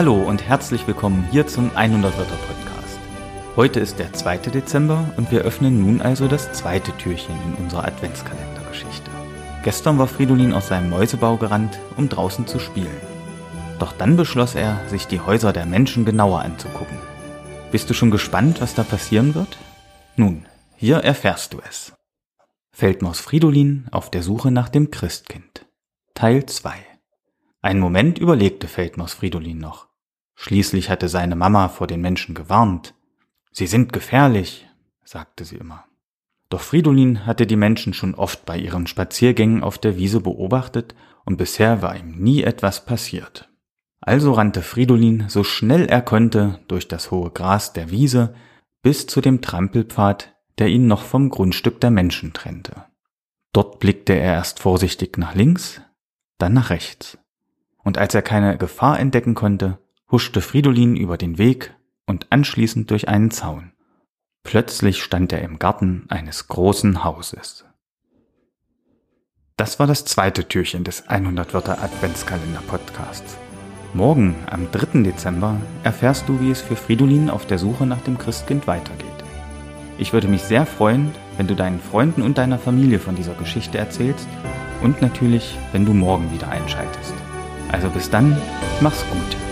Hallo und herzlich willkommen hier zum 100 Wörter Podcast. Heute ist der 2. Dezember und wir öffnen nun also das zweite Türchen in unserer Adventskalendergeschichte. Gestern war Fridolin aus seinem Mäusebau gerannt, um draußen zu spielen. Doch dann beschloss er, sich die Häuser der Menschen genauer anzugucken. Bist du schon gespannt, was da passieren wird? Nun, hier erfährst du es. Feldmaus Fridolin auf der Suche nach dem Christkind. Teil 2 Einen Moment überlegte Feldmaus Fridolin noch. Schließlich hatte seine Mama vor den Menschen gewarnt. Sie sind gefährlich, sagte sie immer. Doch Fridolin hatte die Menschen schon oft bei ihren Spaziergängen auf der Wiese beobachtet und bisher war ihm nie etwas passiert. Also rannte Fridolin so schnell er konnte durch das hohe Gras der Wiese bis zu dem Trampelpfad, der ihn noch vom Grundstück der Menschen trennte. Dort blickte er erst vorsichtig nach links, dann nach rechts. Und als er keine Gefahr entdecken konnte, huschte Fridolin über den Weg und anschließend durch einen Zaun. Plötzlich stand er im Garten eines großen Hauses. Das war das zweite Türchen des 100 Wörter Adventskalender Podcasts. Morgen, am 3. Dezember, erfährst du, wie es für Fridolin auf der Suche nach dem Christkind weitergeht. Ich würde mich sehr freuen, wenn du deinen Freunden und deiner Familie von dieser Geschichte erzählst und natürlich, wenn du morgen wieder einschaltest. Also bis dann, mach's gut.